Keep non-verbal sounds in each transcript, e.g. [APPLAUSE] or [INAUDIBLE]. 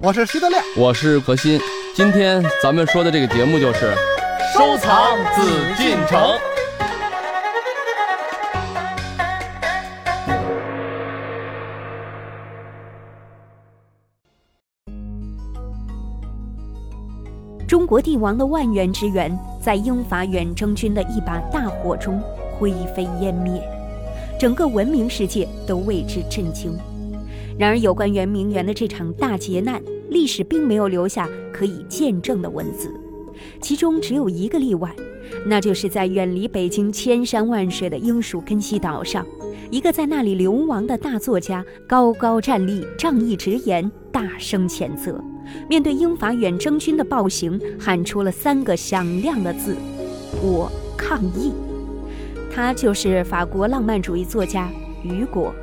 我是徐德亮，我是何鑫。今天咱们说的这个节目就是收藏紫禁城。中国帝王的万园之园，在英法远征军的一把大火中灰飞烟灭，整个文明世界都为之震惊。然而，有关圆明园的这场大劫难，历史并没有留下可以见证的文字。其中只有一个例外，那就是在远离北京千山万水的英属根西岛上，一个在那里流亡的大作家高高站立，仗义直言，大声谴责，面对英法远征军的暴行，喊出了三个响亮的字：“我抗议。”他就是法国浪漫主义作家雨果。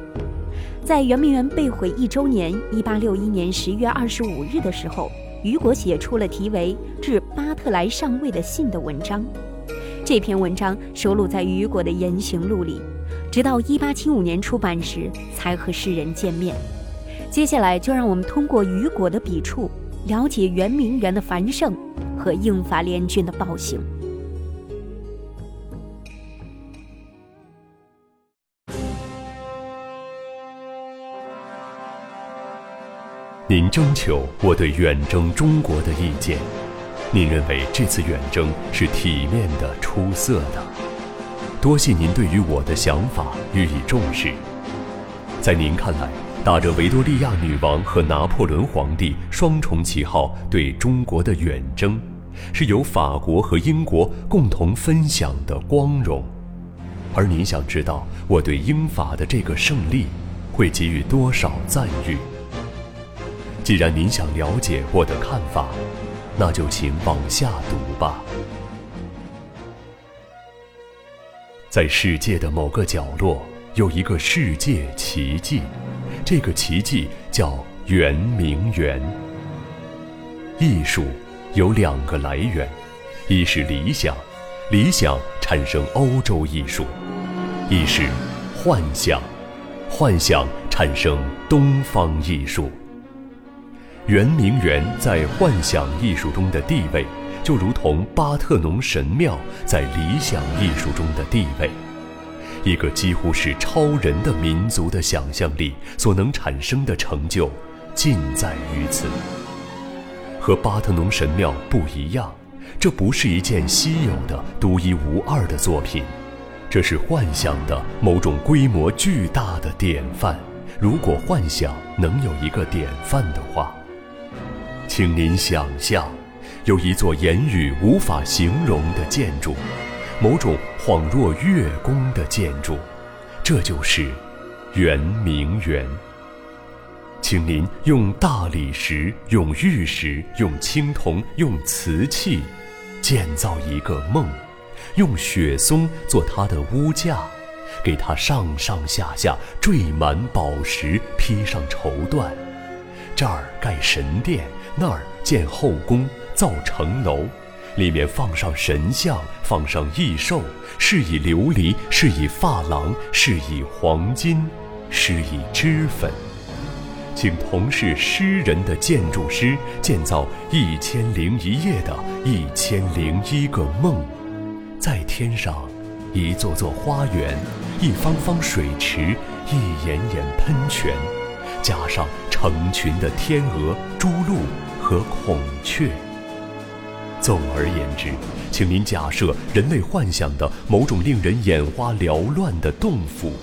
在圆明园被毁一周年，一八六一年十月二十五日的时候，雨果写出了题为《致巴特莱上尉的信》的文章。这篇文章收录在雨果的言行录里，直到一八七五年出版时才和世人见面。接下来就让我们通过雨果的笔触，了解圆明园的繁盛和英法联军的暴行。您征求我对远征中国的意见，您认为这次远征是体面的、出色的，多谢您对于我的想法予以重视。在您看来，打着维多利亚女王和拿破仑皇帝双重旗号对中国的远征，是由法国和英国共同分享的光荣，而您想知道我对英法的这个胜利会给予多少赞誉？既然您想了解我的看法，那就请往下读吧。在世界的某个角落，有一个世界奇迹，这个奇迹叫圆明园。艺术有两个来源，一是理想，理想产生欧洲艺术；一是幻想，幻想产生东方艺术。圆明园在幻想艺术中的地位，就如同巴特农神庙在理想艺术中的地位。一个几乎是超人的民族的想象力所能产生的成就，尽在于此。和巴特农神庙不一样，这不是一件稀有的、独一无二的作品，这是幻想的某种规模巨大的典范。如果幻想能有一个典范的话。请您想象，有一座言语无法形容的建筑，某种恍若月宫的建筑，这就是圆明园。请您用大理石、用玉石、用青铜、用瓷器，建造一个梦，用雪松做它的屋架，给它上上下下缀满宝石，披上绸缎，这儿盖神殿。那儿建后宫，造城楼，里面放上神像，放上异兽，是以琉璃，是以珐琅，是以黄金，是以脂粉。请同是诗人的建筑师建造一千零一夜的一千零一个梦，在天上，一座座花园，一方方水池，一眼眼喷泉，加上成群的天鹅、朱鹭。和孔雀。总而言之，请您假设人类幻想的某种令人眼花缭乱的洞府，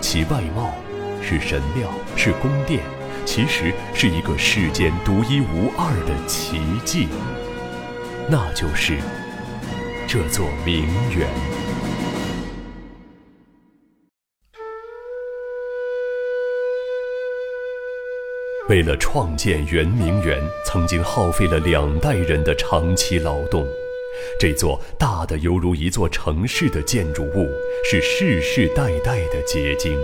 其外貌是神庙，是宫殿，其实是一个世间独一无二的奇迹，那就是这座名园。为了创建圆明园，曾经耗费了两代人的长期劳动。这座大的犹如一座城市的建筑物，是世世代代的结晶。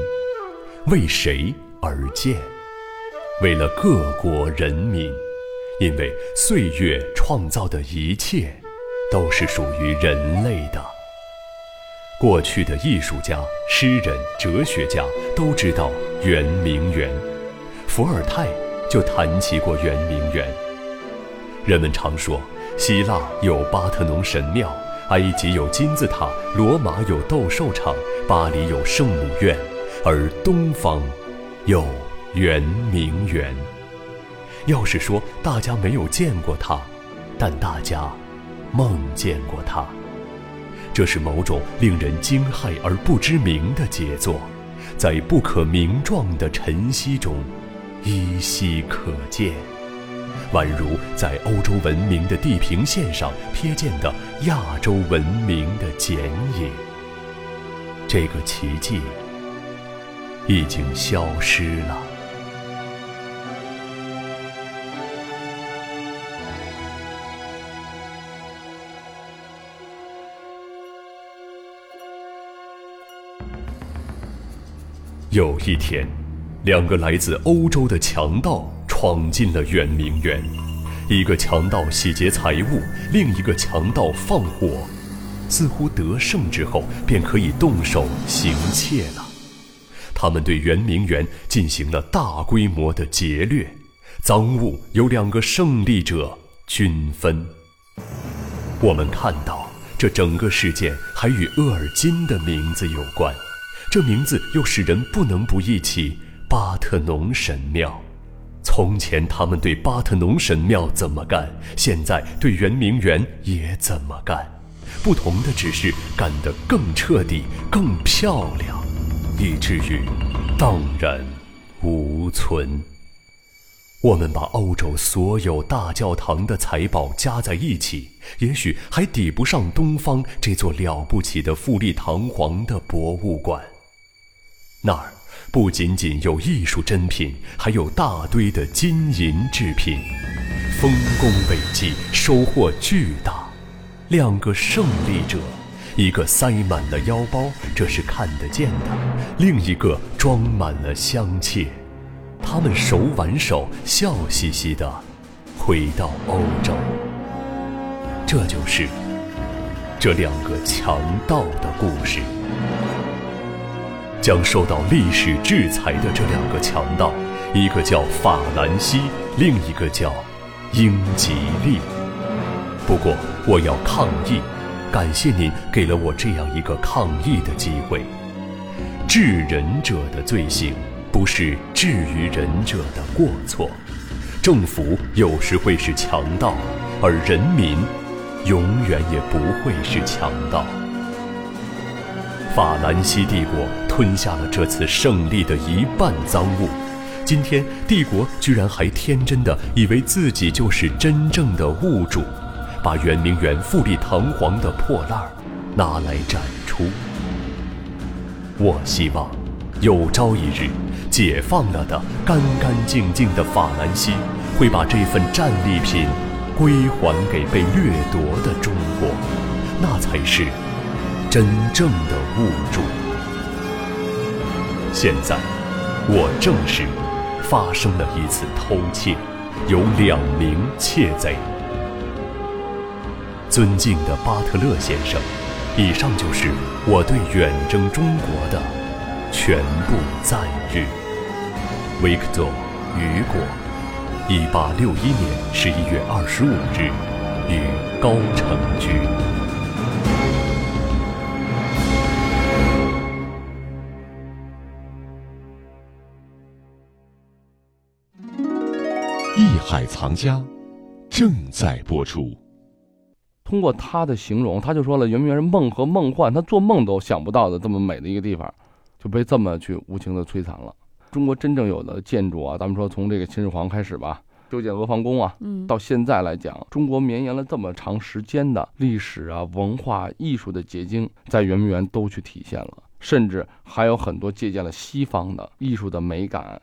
为谁而建？为了各国人民。因为岁月创造的一切，都是属于人类的。过去的艺术家、诗人、哲学家都知道圆明园。伏尔泰就谈起过圆明园。人们常说，希腊有巴特农神庙，埃及有金字塔，罗马有斗兽场，巴黎有圣母院，而东方有圆明园。要是说大家没有见过它，但大家梦见过它，这是某种令人惊骇而不知名的杰作，在不可名状的晨曦中依稀可见，宛如在欧洲文明的地平线上瞥见的亚洲文明的剪影。这个奇迹已经消失了。有一天，两个来自欧洲的强盗闯进了圆明园。一个强盗洗劫财物，另一个强盗放火，似乎得胜之后便可以动手行窃了。他们对圆明园进行了大规模的劫掠，赃物由两个胜利者均分。我们看到，这整个事件还与厄尔金的名字有关。这名字又使人不能不忆起巴特农神庙。从前他们对巴特农神庙怎么干，现在对圆明园也怎么干，不同的只是干得更彻底、更漂亮，以至于荡然无存。我们把欧洲所有大教堂的财宝加在一起，也许还抵不上东方这座了不起的富丽堂皇的博物馆。那儿不仅仅有艺术珍品，还有大堆的金银制品，丰功伟绩，收获巨大。两个胜利者，一个塞满了腰包，这是看得见的；另一个装满了香切。他们手挽手，笑嘻嘻地回到欧洲。这就是这两个强盗的故事。将受到历史制裁的这两个强盗，一个叫法兰西，另一个叫英吉利。不过我要抗议，感谢您给了我这样一个抗议的机会。治人者的罪行，不是治于人者的过错。政府有时会是强盗，而人民永远也不会是强盗。法兰西帝国吞下了这次胜利的一半赃物，今天帝国居然还天真的以为自己就是真正的物主，把圆明园富丽堂皇的破烂儿拿来展出。我希望，有朝一日，解放了的干干净净的法兰西，会把这份战利品归还给被掠夺的中国，那才是。真正的物主。现在，我证实，发生了一次偷窃，有两名窃贼。尊敬的巴特勒先生，以上就是我对远征中国的全部赞誉。维克多·雨果，一八六一年十一月二十五日，于高城居。海藏家正在播出。通过他的形容，他就说了，圆明园是梦和梦幻，他做梦都想不到的这么美的一个地方，就被这么去无情的摧残了。中国真正有的建筑啊，咱们说从这个秦始皇开始吧，修建阿房宫啊，嗯，到现在来讲，中国绵延了这么长时间的历史啊、文化艺术的结晶，在圆明园都去体现了，甚至还有很多借鉴了西方的艺术的美感。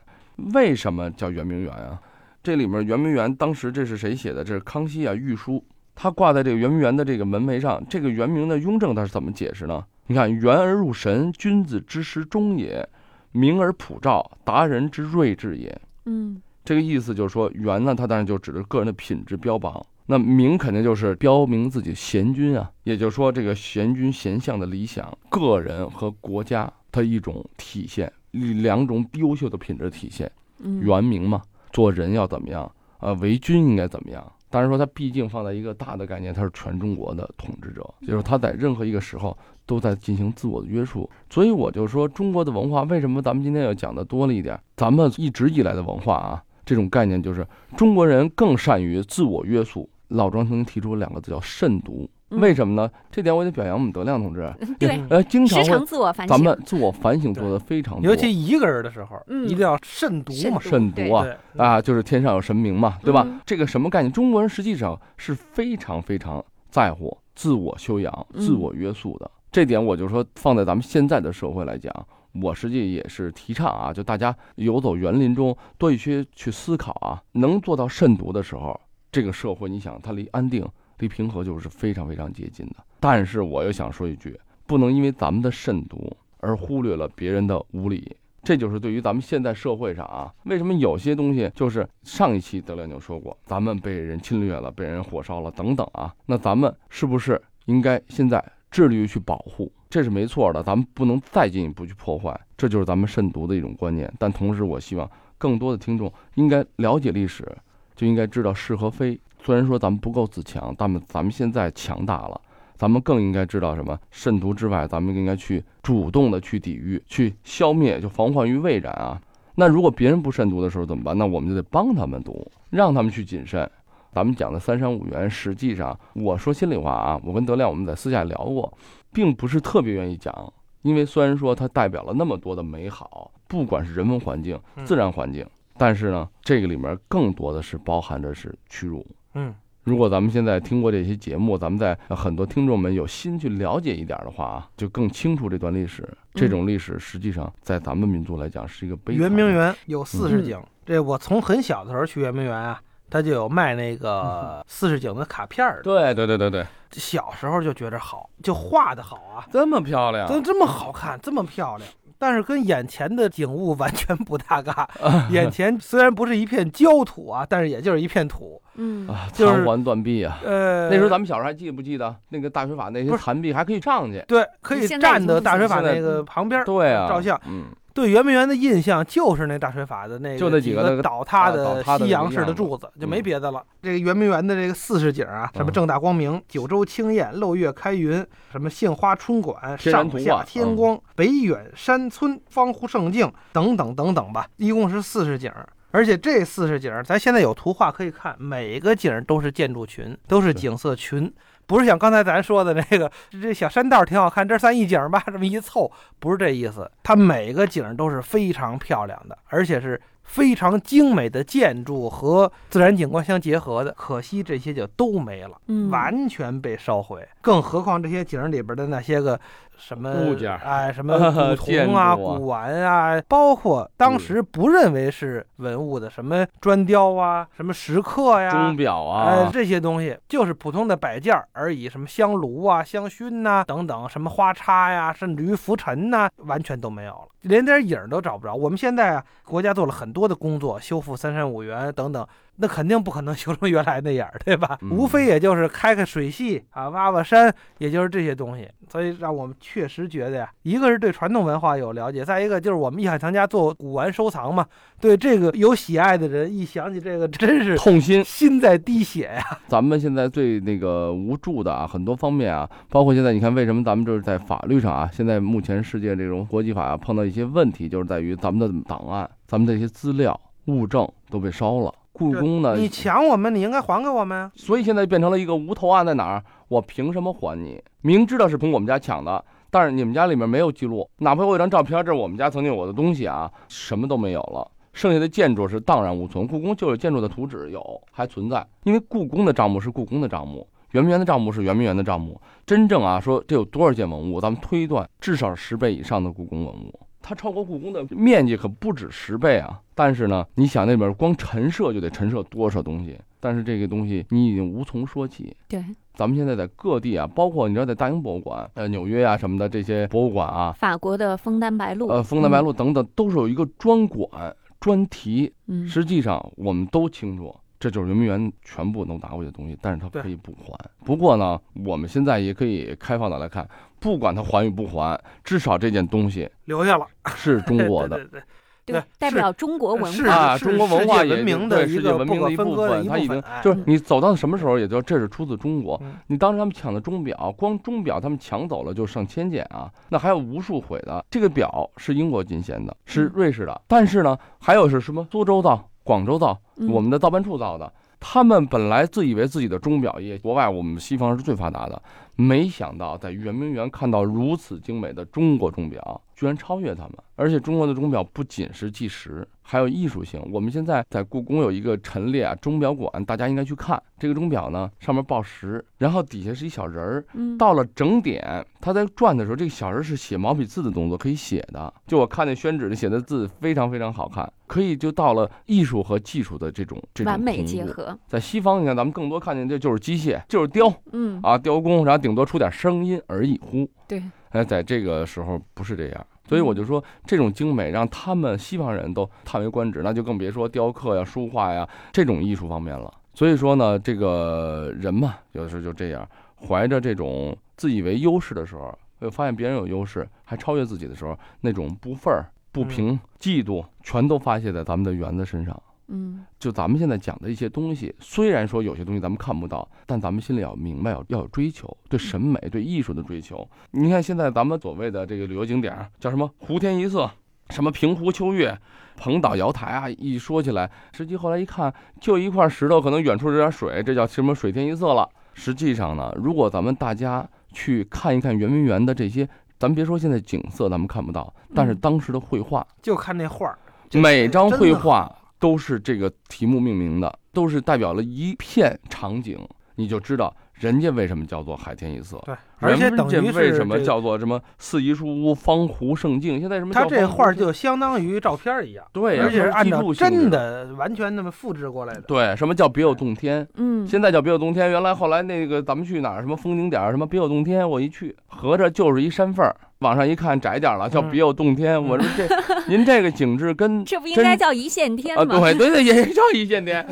为什么叫圆明园啊？这里面圆明园当时这是谁写的？这是康熙啊御书，他挂在这个圆明园的这个门楣上。这个圆明的雍正他是怎么解释呢？你看，圆而入神，君子之师中也；明而普照，达人之睿智也。嗯，这个意思就是说，圆呢，它当然就指着个人的品质标榜；那明肯定就是标明自己贤君啊，也就是说，这个贤君贤相的理想，个人和国家的一种体现，两种优秀的品质体现。嗯元明嘛，做人要怎么样，呃，为君应该怎么样。当然说，他毕竟放在一个大的概念，他是全中国的统治者，就是他在任何一个时候都在进行自我的约束。所以我就说，中国的文化为什么咱们今天要讲的多了一点？咱们一直以来的文化啊，这种概念就是中国人更善于自我约束。老庄曾经提出两个字叫慎独，为什么呢？这点我得表扬我们德亮同志，[LAUGHS] 对，呃，经常时常自我反省。咱们自我反省做得非常多，尤其一个人的时候，嗯一定要慎独嘛。慎独啊。啊，就是天上有神明嘛，对吧？嗯这个什么概念？中国人实际上是非常非常在乎自我修养、嗯自我约束的。这点我就说，放在咱们现在的社会来讲，我实际也是提倡啊，就大家游走园林中，多一些去思考啊，能做到慎独的时候，这个社会你想它离安定、离平和就是非常非常接近的。但是我又想说一句，不能因为咱们的慎独而忽略了别人的无理。这就是对于咱们现在社会上啊，为什么有些东西就是上一期德亮就说过，咱们被人侵略了，被人火烧了等等啊，那咱们是不是应该现在致力于去保护？这是没错的，咱们不能再进一步去破坏，这就是咱们慎独的一种观念。但同时，我希望更多的听众应该了解历史，就应该知道是和非。虽然说咱们不够自强，但们咱们现在强大了。咱们更应该知道什么？慎独之外，咱们应该去主动的去抵御、去消灭，就防患于未然啊。那如果别人不慎独的时候怎么办？那我们就得帮他们读，让他们去谨慎。咱们讲的三山五园，实际上我说心里话啊，我跟德亮我们在私下聊过，并不是特别愿意讲，因为虽然说它代表了那么多的美好，不管是人文环境、自然环境，但是呢，这个里面更多的是包含着是屈辱。嗯，如果咱们现在听过这些节目，咱们在呃很多听众们有心去了解一点的话啊，就更清楚这段历史。这种历史实际上在咱们民族来讲是一个悲惨的。圆明园有四十景，这我从很小的时候去圆明园啊，他就有卖那个四十景的卡片。对对对对对，小时候就觉着好，就画的好啊，这么漂亮，这这么好看，这么漂亮。但是跟眼前的景物完全不搭嘎，[LAUGHS] 眼前虽然不是一片焦土啊，但是也就是一片土。嗯啊，就是残垣断壁啊。呃，那时候咱们小时候还记不记得那个大水法那些不是残壁还可以上去？对可以站的大水法那个旁边对啊，照相。嗯，对圆明园的印象就是那大水法的那就那几几个倒塌的西洋式的柱子，就没嗯别的了。这个圆明园的这个四十景啊，什么嗯正大光明、九州清晏、漏月开云，什么杏花春馆、上下啊天光、北远山村、方湖胜境等等等等吧，一共是四十景。而且这四十景，咱现在有图画可以看，每个景都是建筑群，都是景色群，不是像刚才咱说的那个这小山道挺好看，这算一景吧，[LAUGHS] 这么一凑，不是这意思。它每个景都是非常漂亮的，而且是非常精美的建筑和自然景观相结合的。可惜这些就都没了，嗯，完全被烧毁。更何况这些景里边的那些个什么物件儿哎，什么 [LAUGHS] 古铜啊、啊古玩啊，包括当时不认为是文物的什么砖雕啊、什么石刻呀、钟表啊哎，啊，这些东西就是普通的摆件而已，什么香炉啊、香薰呐、等等，什么花叉呀，甚至于浮尘呐、完全都没有了，连点影儿都找不着。我们现在啊，国家做了很多的工作，修复三山五园等等，那肯定不可能修成原来那样儿，对吧？嗯无非也就是开开水系啊，挖挖山，也就是这些东西。所以让我们确实觉得呀，一个是对传统文化有了解，再一个就是我们艺海藏家做古玩收藏嘛，对这个有喜爱的人，一想起这个真是痛心。心在滴血呀。咱们现在最那个无助的啊，很多方面啊，包括现在你看，为什么咱们就是在法律上啊，现在目前世界这种国际法啊，碰到一些问题，就是在于咱们的档案、咱们这些资料、物证都被烧了。故宫呢，你抢我们，你应该还给我们啊。所以现在变成了一个无头案在哪儿？我凭什么还你？明知道是从我们家抢的，但是你们家里面没有记录，哪怕我有张照片，这是我们家曾经有我的东西啊，什么都没有了。剩下的建筑是荡然无存，故宫就有建筑的图纸有还存在，因为故宫的账目是故宫的账目，圆明园的账目是圆明园的账目。真正啊说这有多少件文物，咱们推断至少十倍以上的故宫文物，它超过故宫的面积可不止十倍啊。但是呢，你想那边光陈设就得陈设多少东西，但是这个东西你已经无从说起。对，咱们现在在各地啊，包括你知道在大英博物馆、呃纽约啊什么的这些博物馆啊，法国的枫丹白露，呃枫丹白露等等，都是有一个专馆专题。实际上我们都清楚，这就是圆明园全部能拿回去的东西，但是它可以不还。不过呢，我们现在也可以开放的来看，不管他还与不还，至少这件东西留下了，是中国 [LAUGHS] 的。对对对对代表中国文是化。啊，中国文化文明的一个世界文明的一不可分部分，割的一部它已经就是你走到什么时候，也就这是出自中国嗯。你当时他们抢的钟表，光钟表他们抢走了就上千件啊，那还有无数毁的。这个表是英国进献的，是嗯瑞士的，但是呢，还有是什么苏州造、广州造，嗯我们的造办处造的。他们本来自以为自己的钟表业国外我们西方是最发达的，没想到在圆明园看到如此精美的中国钟表，居然超越他们。而且中国的钟表不仅是计时，还有艺术性。我们现在在故宫有一个陈列啊钟表馆，大家应该去看。这个钟表呢，上面报时，然后底下是一小人儿，嗯，到了整点，它在转的时候，这个小人是写毛笔字的动作，可以写的。就我看那宣纸里写的字非常非常好看，可以就到了艺术和技术的这种这种完美。结合。在西方，你看咱们更多看见这就是机械，就是雕嗯，啊雕工，然后顶多出点声音而已乎。对，哎，在这个时候不是这样。所以我就说，这种精美让他们西方人都叹为观止，那就更别说雕刻呀、书画呀这种艺术方面了。所以说呢，这个人嘛，有的时候就这样，怀着这种自以为优势的时候，会发现别人有优势，还超越自己的时候，那种不忿儿、不平、嫉妒，全都发泄在咱们的园子身上。嗯，就咱们现在讲的一些东西，虽然说有些东西咱们看不到，但咱们心里要明白，要要有追求，对审美、对艺术的追求。你看现在咱们所谓的这个旅游景点叫什么湖天一色，什么平湖秋月、蓬岛瑶台啊，一说起来，实际后来一看，就一块石头，可能远处有点水，这叫什么水天一色了。实际上呢，如果咱们大家去看一看圆明园的这些，咱别说现在景色咱们看不到，但是嗯当时的绘画，就看那画儿，每张绘画都是这个题目命名的，都是代表了一片场景，你就知道人家为什么叫做海天一色。对，而且等于为什么叫做什么四宜书屋、方湖胜境？现在什么他这画儿就相当于照片儿一样，对呀，而且是按照记录真的完全那么复制过来的。对，什么叫别有洞天？嗯，现在叫别有洞天，原来后来那个咱们去哪儿什么风景点儿什么别有洞天，我一去合着就是一山缝儿，往上一看窄点儿了，叫嗯别有洞天。我说这 [LAUGHS] 您这个景致跟这不应该叫一线天啊，吗？[LAUGHS] 对对对，也叫一线天。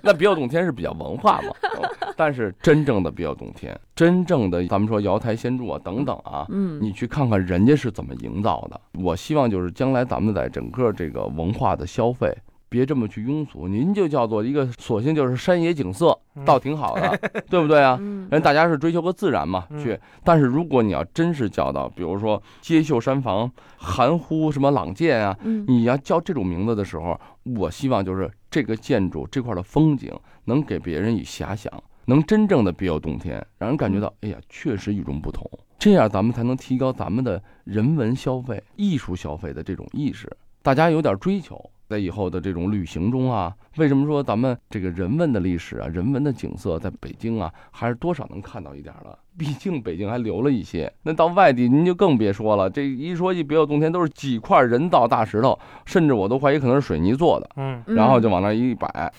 那别有洞天是比较文化嘛，嗯但是真正的别有洞天，真正的咱们说瑶台仙柱啊等等啊，嗯，你去看看人家是怎么营造的。我希望就是将来咱们在整个这个文化的消费。别这么去庸俗，您就叫做一个，索性就是山野景色，嗯倒挺好的，[LAUGHS] 对不对啊？嗯人大家是追求个自然嘛，嗯去。但是如果你要真是叫到，比如说接秀山房、含糊什么朗鉴啊，嗯你要叫这种名字的时候，我希望就是这个建筑这块的风景能给别人以遐想，能真正的别有洞天，让人感觉到，哎呀，确实与众不同。这样咱们才能提高咱们的人文消费、艺术消费的这种意识，大家有点追求。在以后的这种旅行中啊，为什么说咱们这个人文的历史啊、人文的景色，在北京啊，还是多少能看到一点了？[LAUGHS] 毕竟北京还留了一些，那到外地您就更别说了。这一说一别有洞天，都是几块人造大石头，甚至我都怀疑可能是水泥做的，嗯，然后就往那一摆，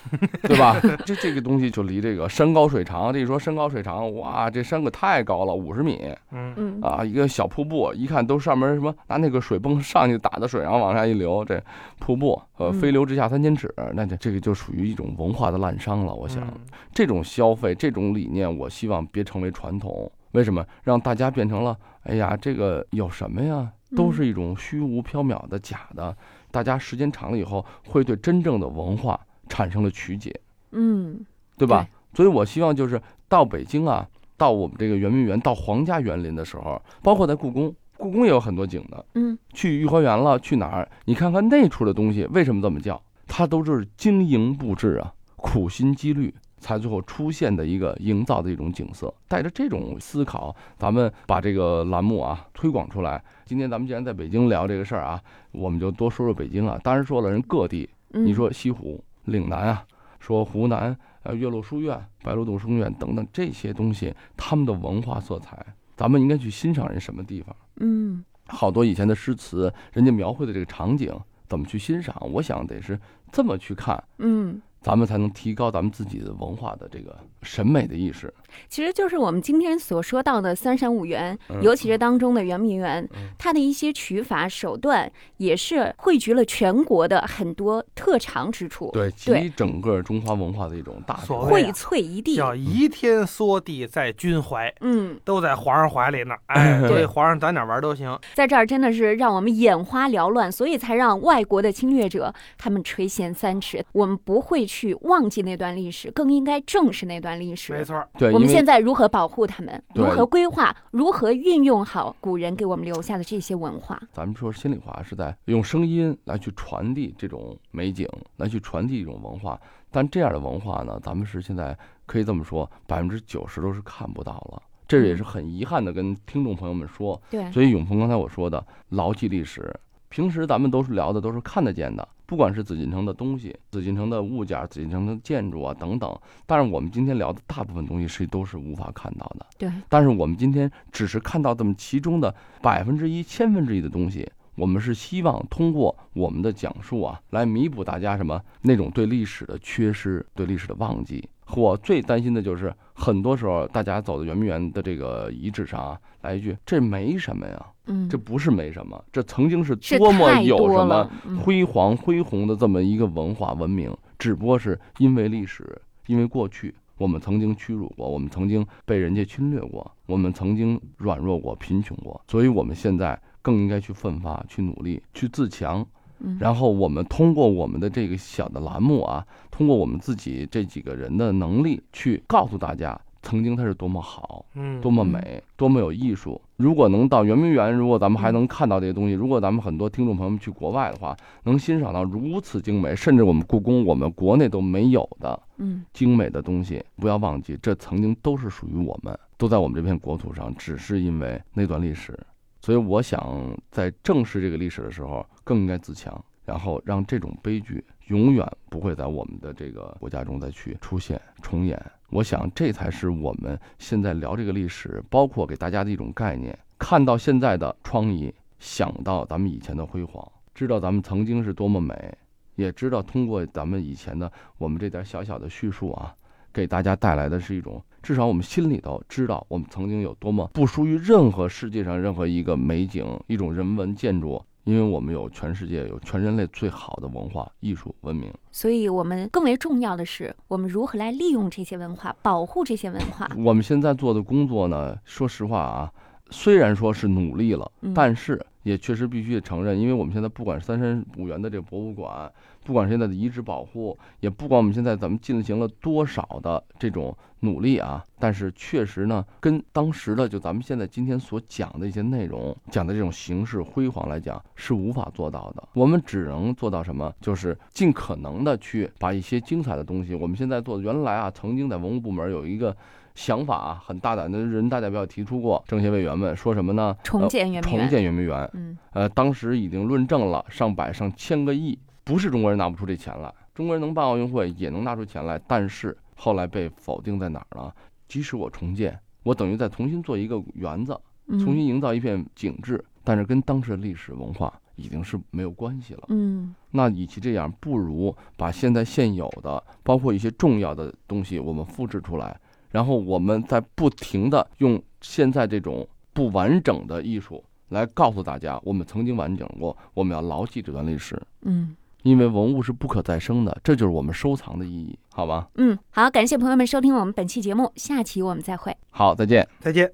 对吧？[LAUGHS] 这这个东西就离这个山高水长。这一说山高水长，哇，这山可太高了，五十米嗯嗯啊！一个小瀑布，一看都上面什么拿那个水泵上去打的水，然后往下一流，这瀑布呃嗯飞流直下三千尺，那这这个就属于一种文化的滥觞了。我想。嗯这种消费、这种理念，我希望别成为传统。为什么让大家变成了？哎呀，这个有什么呀？都是一种虚无缥缈的假的。大家时间长了以后，会对真正的文化产生了曲解，嗯对吧？所以我希望就是到北京啊，到我们这个圆明园，到皇家园林的时候，包括在故宫，故宫也有很多景的。嗯去颐和园了，去哪儿？你看看那处的东西，为什么这么叫？它都是经营布置啊，苦心积虑，才最后出现的一个营造的一种景色。带着这种思考，咱们把这个栏目啊推广出来。今天咱们既然在北京聊这个事儿啊，我们就多说说北京啊。当然说了，人各地，嗯，你说西湖、岭南啊，说湖南呃岳麓书院、白鹿洞书院等等这些东西，他们的文化色彩，咱们应该去欣赏人什么地方？嗯好多以前的诗词，人家描绘的这个场景怎么去欣赏？我想得是这么去看，嗯，咱们才能提高咱们自己的文化的这个审美的意识。其实就是我们今天所说到的三山五园，嗯尤其是当中的圆明园，嗯它的一些取法手段，也是汇聚了全国的很多特长之处，对，对集整个中华文化的一种大成荟萃一地。叫移天缩地在君怀，嗯，都在皇上怀里呢。哎，[LAUGHS] 对所以皇上咱哪儿玩都行。在这儿真的是让我们眼花缭乱，所以才让外国的侵略者他们垂涎三尺。我们不会去忘记那段历史，更应该正视那段历史没。错儿，对，我们现在如何保护他们？如何规划？如何运用好古人给我们留下的这些文化？咱们说心里话是在用声音来去传递这种美景，来去传递一种文化。但这样的文化呢，咱们是现在可以这么说，百分之九十都是看不到了。这也是很遗憾的，跟听众朋友们说。对，所以永鹏刚才我说的，牢记历史。平时咱们都是聊的都是看得见的，不管是紫禁城的东西、紫禁城的物件、紫禁城的建筑啊等等。但是我们今天聊的大部分东西是都是无法看到的。对，但是我们今天只是看到这么其中的百分之一、千分之一的东西。我们是希望通过我们的讲述啊，来弥补大家什么那种对历史的缺失、对历史的忘记。我最担心的就是，很多时候大家走到圆明园的这个遗址上啊，来一句这没什么呀，嗯，这不是没什么，这曾经是是多么有什么辉煌恢宏的这么一个文化文明，只不过是因为历史，因为过去我们曾经屈辱过，我们曾经被人家侵略过，我们曾经软弱过、贫穷过，所以我们现在更应该去奋发、去努力、去自强。嗯然后我们通过我们的这个小的栏目啊，通过我们自己这几个人的能力，去告诉大家，曾经它是多么好。嗯，多么美，多么有艺术！如果能到圆明园，如果咱们还嗯能看到这些东西，如果咱们很多听众朋友们去国外的话，能欣赏到如此精美，甚至我们故宫我们国内都没有的嗯精美的东西，不要忘记，这曾经都是属于我们，都在我们这片国土上，只是因为那段历史。所以我想，在正视这个历史的时候，更应该自强，然后让这种悲剧永远不会在我们的这个国家中再去出现重演。我想，这才是我们现在聊这个历史，包括给大家的一种概念。看到现在的疮痍，想到咱们以前的辉煌，知道咱们曾经是多么美，也知道通过咱们以前的我们这点小小的叙述啊，给大家带来的是一种，至少我们心里头知道我们曾经有多么不输于任何世界上任何一个美景，一种人文建筑，因为我们有全世界有全人类最好的文化艺术文明。所以我们更为重要的是，我们如何来利用这些文化，保护这些文化。我们现在做的工作呢，说实话啊，虽然说是努力了，嗯但是也确实必须得承认，因为我们现在不管是三山五园的这个博物馆，不管现在的遗址保护，也不管我们现在咱们进行了多少的这种努力啊，但是确实呢，跟当时的就咱们现在今天所讲的一些内容，讲的这种形式辉煌来讲，是无法做到的。我们只能做到什么？就是尽可能的去把一些精彩的东西，我们现在做，原来啊，曾经在文物部门有一个。想法啊，很大胆的人大代表提出过，政协委员们说什么呢？重建圆呃重明园，建圆明园，嗯呃，当时已经论证了上百上千个亿，不是中国人拿不出这钱来，中国人能办奥运会也能拿出钱来，但是后来被否定在哪儿呢？即使我重建，我等于再重新做一个园子，嗯，重新营造一片景致，但是跟当时的历史文化已经是没有关系了。嗯那与其这样，不如把现在现有的，包括一些重要的东西，我们复制出来，然后我们在不停的用现在这种不完整的艺术来告诉大家，我们曾经完整过，我们要牢记这段历史，嗯因为文物是不可再生的，这就是我们收藏的意义，好吧？嗯，好，感谢朋友们收听我们本期节目，下期我们再会。好，再见。再见。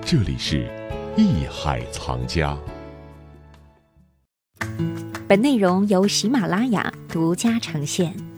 这里是艺海藏家。本内容由喜马拉雅独家呈现。